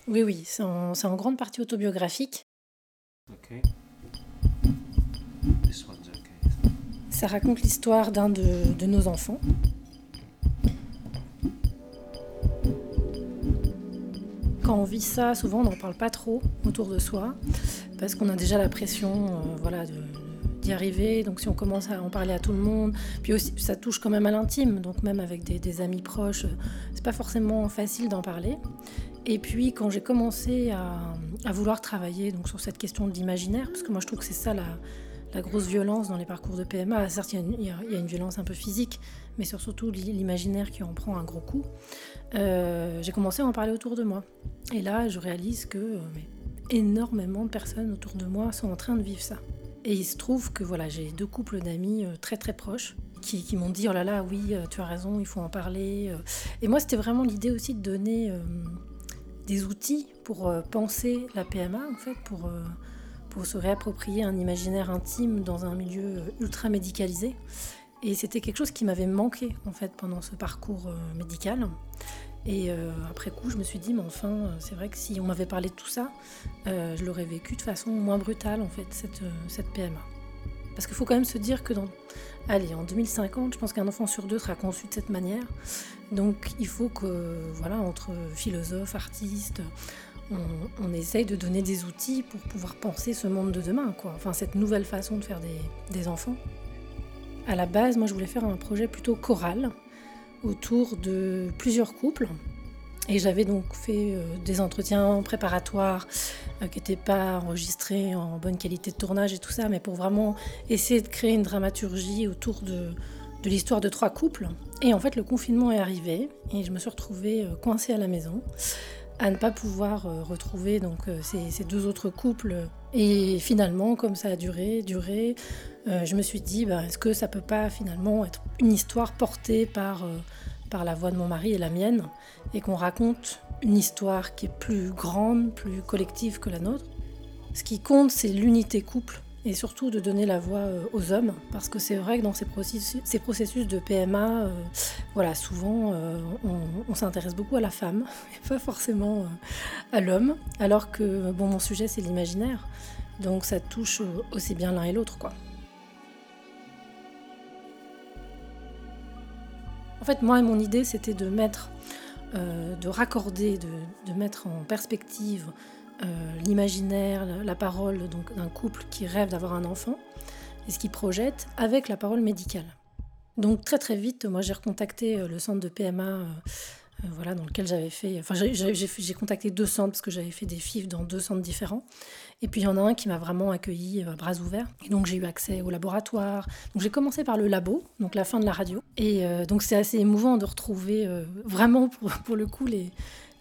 Oui, oui, c'est en, grande partie autobiographique. Okay. Ça raconte l'histoire d'un de, de nos enfants. Quand on vit ça, souvent on n'en parle pas trop autour de soi, parce qu'on a déjà la pression euh, voilà, de- d'y arriver. Donc si on commence à en parler à tout le monde, puis aussi ça touche quand même à l'intime, donc même avec des, des amis proches, c'est pas forcément facile d'en parler. Et puis quand j'ai commencé à, vouloir travailler donc, sur cette question de l'imaginaire, parce que moi je trouve que c'est ça la, grosse violence dans les parcours de PMA. Certes, il y a une- violence un peu physique, mais c'est surtout l'i- l'imaginaire qui en prend un gros coup. Euh, j'ai commencé à en parler autour de moi. Et là, je réalise que euh, énormément de personnes autour de moi sont en train de vivre ça. Et il se trouve que voilà, j'ai deux couples d'amis euh, très très proches qui, m'ont dit oh là là, oui, tu as raison, il faut en parler. Et moi, c'était vraiment l'idée aussi de donner des outils pour euh, penser la PMA, en fait, pour, euh, pour se réapproprier un imaginaire intime dans un milieu euh, ultra médicalisé. Et c'était quelque chose qui m'avait manqué, en fait, pendant ce parcours médical. Et après coup, je me suis dit, mais enfin, c'est vrai que si on m'avait parlé de tout ça, je l'aurais vécu de façon moins brutale, en fait, cette, cette PMA. Parce qu'il faut quand même se dire que dans, allez, en 2050, je pense qu'un enfant sur deux sera conçu de cette manière. Donc il faut que, voilà, entre philosophes, artistes, on, essaye de donner des outils pour pouvoir penser ce monde de demain, quoi. Enfin, cette nouvelle façon de faire des, des enfants. À la base, moi, je voulais faire un projet plutôt choral autour de plusieurs couples. Et j'avais donc fait euh, des entretiens préparatoires euh, qui n'étaient pas enregistrés en bonne qualité de tournage et tout ça, mais pour vraiment essayer de créer une dramaturgie autour de, l'histoire de trois couples. Et en fait, le confinement est arrivé et je me suis retrouvée euh, coincée à la maison à ne pas pouvoir retrouver donc ces, deux autres couples. Et finalement, comme ça a duré, duré, je me suis dit, bah, est-ce que ça peut pas finalement être une histoire portée par, par la voix de mon mari et la mienne, et qu'on raconte une histoire qui est plus grande, plus collective que la nôtre. Ce qui compte, c'est l'unité couple et surtout de donner la voix euh, aux hommes, parce que c'est vrai que dans ces processus, ces processus de PMA, euh, voilà, souvent euh, on, s'intéresse beaucoup à la femme, et pas forcément à l'homme, alors que bon, mon sujet c'est l'imaginaire, donc ça touche aussi bien l'un et l'autre, quoi. Fait, moi, mon idée, c'était de mettre, euh, de raccorder, de, mettre en perspective euh, l'imaginaire, la, parole d'un couple qui rêve d'avoir un enfant et ce qu'il projette avec la parole médicale. Donc très très vite, moi j'ai recontacté euh, le centre de PMA, euh, euh, voilà, dans lequel j'avais fait. Enfin, j'ai- contacté deux centres parce que j'avais fait des FIF dans deux centres différents. Et puis il y en a un qui m'a vraiment accueilli euh, à bras ouverts. Et donc j'ai eu accès au laboratoire. Donc j'ai commencé par le labo, donc la fin de la radio. Et euh, donc c'est assez émouvant de retrouver euh, vraiment pour, pour le coup les,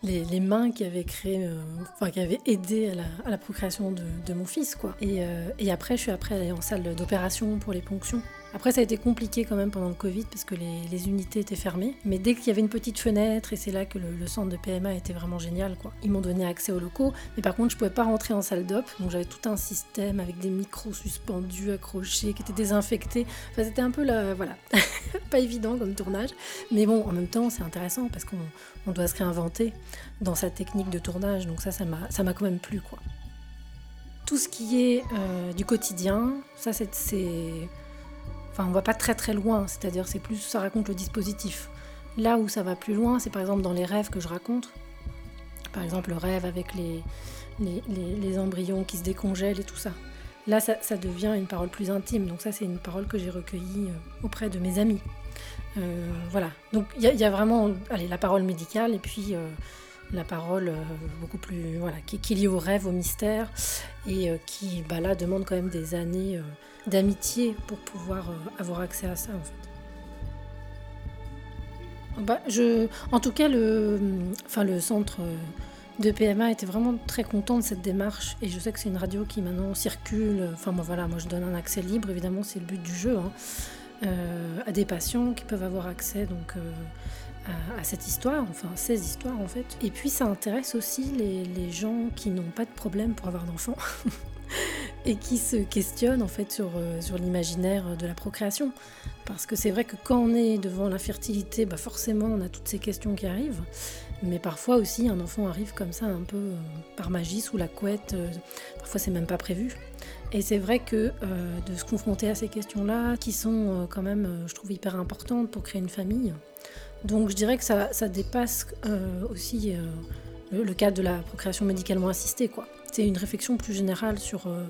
les, les mains qui avaient créé, euh, enfin qui avaient aidé à la, procréation de, de mon fils, quoi. Et, euh, et après, je suis après allée en salle d'opération pour les ponctions. Après, ça a été compliqué quand même pendant le Covid parce que les, unités étaient fermées. Mais dès qu'il y avait une petite fenêtre, et c'est là que le, centre de PMA était vraiment génial, quoi. Ils m'ont donné accès aux locaux, mais par contre, je pouvais pas rentrer en salle d'op. Donc j'avais tout un système avec des micros suspendus, accrochés, qui étaient désinfectés. Enfin, c'était un peu la, voilà, pas évident comme tournage. Mais bon, en même temps, c'est intéressant parce qu'on on doit se réinventer dans sa technique de tournage. Donc ça, ça m'a quand même plu, quoi. Tout ce qui est euh, du quotidien, ça c'est... Enfin, on va pas très très loin, c'est-à-dire c'est plus ça raconte le dispositif. Là où ça va plus loin, c'est par exemple dans les rêves que je raconte. Par exemple, le rêve avec les, les, les- embryons qui se décongèlent et tout ça. Là, ça, devient une parole plus intime. Donc ça, c'est une parole que j'ai recueillie euh, auprès de mes amis. Euh, voilà. Donc il y, a- vraiment allez, la parole médicale et puis euh, la parole beaucoup plus voilà qui, qui est liée au rêve, au mystère et qui bah, là demande quand même des années d'amitié pour pouvoir euh, avoir accès à ça en fait. Bah, je, en tout cas, le, enfin, le centre euh, de PMA était vraiment très content de cette démarche et je sais que c'est une radio qui maintenant circule. Enfin, moi, voilà, moi je donne un accès libre, évidemment, c'est le but du jeu, hein, euh, à des patients qui peuvent avoir accès donc à, à cette histoire, enfin ces histoires en fait. Et puis ça intéresse aussi les, les gens qui n'ont pas de problème pour avoir d'enfants. et qui se questionnent en fait sur, euh, sur l'imaginaire de la procréation. Parce que c'est vrai que quand on est devant l'infertilité, bah forcément on a toutes ces questions qui arrivent. Mais parfois aussi un enfant arrive comme ça un peu euh, par magie sous la couette. euh, parfois c'est même pas prévu. Et c'est vrai que de se confronter à ces questions-là, qui sont quand même, je trouve, hyper importantes pour créer une famille. Donc je dirais que ça, ça dépasse aussi le, le cadre de la procréation médicalement assistée. quoi. C'est une réflexion plus générale sur, euh,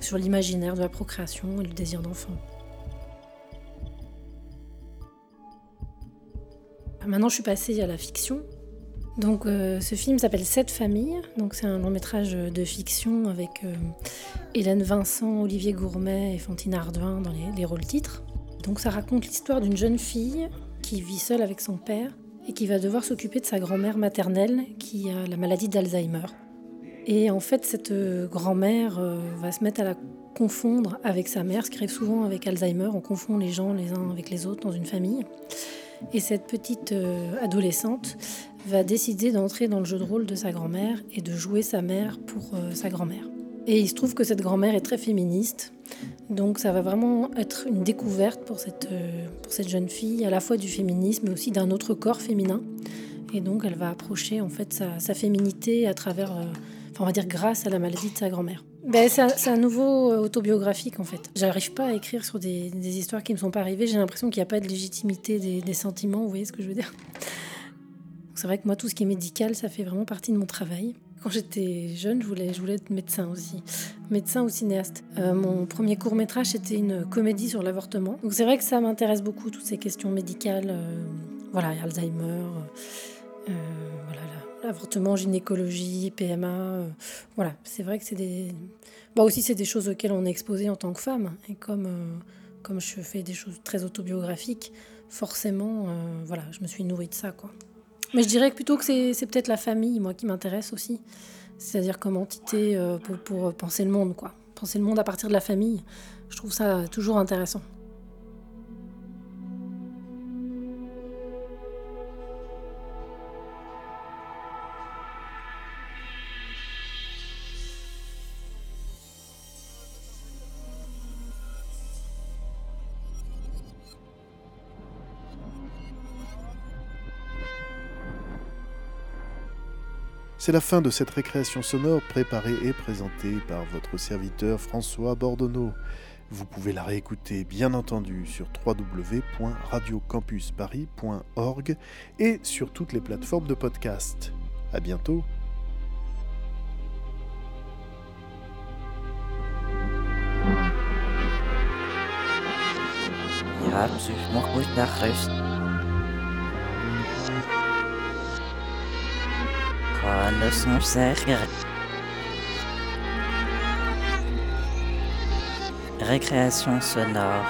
sur l'imaginaire de la procréation et le désir d'enfant. Maintenant, je suis passée à la fiction. Donc, euh, ce film s'appelle Sept familles. Donc, c'est un long métrage de fiction avec euh, Hélène Vincent, Olivier Gourmet et Fantine Ardouin dans les, les rôles titres. Donc, ça raconte l'histoire d'une jeune fille qui vit seule avec son père et qui va devoir s'occuper de sa grand-mère maternelle qui a la maladie d'Alzheimer. Et en fait, cette euh, grand-mère euh, va se mettre à la confondre avec sa mère, ce qui arrive souvent avec Alzheimer. On confond les gens les uns avec les autres dans une famille. Et cette petite euh, adolescente va décider d'entrer dans le jeu de rôle de sa grand-mère et de jouer sa mère pour sa grand-mère. Et il se trouve que cette grand-mère est très féministe, donc ça va vraiment être une découverte pour cette, pour cette jeune fille, à la fois du féminisme, mais aussi d'un autre corps féminin. Et donc elle va approcher en fait sa, sa féminité à travers, enfin on va dire grâce à la maladie de sa grand-mère. Ben, c'est un, nouveau euh, autobiographique en fait. J'arrive pas à écrire sur des, histoires qui me sont pas arrivées. J'ai l'impression qu'il n'y a pas de légitimité des, sentiments, vous voyez ce que je veux dire? C'est vrai que moi, tout ce qui est médical, ça fait vraiment partie de mon travail. Quand j'étais jeune, je voulais, je voulais être médecin aussi. Médecin ou cinéaste. Euh, mon premier court métrage, c'était une comédie sur l'avortement. Donc c'est vrai que ça m'intéresse beaucoup, toutes ces questions médicales. euh, voilà, Alzheimer, l'avortement, gynécologie, PMA. euh, voilà, c'est vrai que c'est des... Bah aussi, c'est des choses auxquelles on est exposé en tant que femme. Et comme, euh, comme je fais des choses très autobiographiques, forcément, euh, voilà, je me suis nourrie de ça, quoi. Mais je dirais plutôt que c'est peut-être la famille, moi, qui m'intéresse aussi. C'est-à-dire comme entité pour, pour penser le monde, quoi. Penser le monde à partir de la famille. Je trouve ça toujours intéressant. C'est la fin de cette récréation sonore préparée et présentée par votre serviteur François Bordonneau. Vous pouvez la réécouter bien entendu sur www.radiocampusparis.org et sur toutes les plateformes de podcast. À bientôt. Nog zeggen. Récréation sonore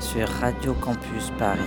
sur Radio Campus Paris.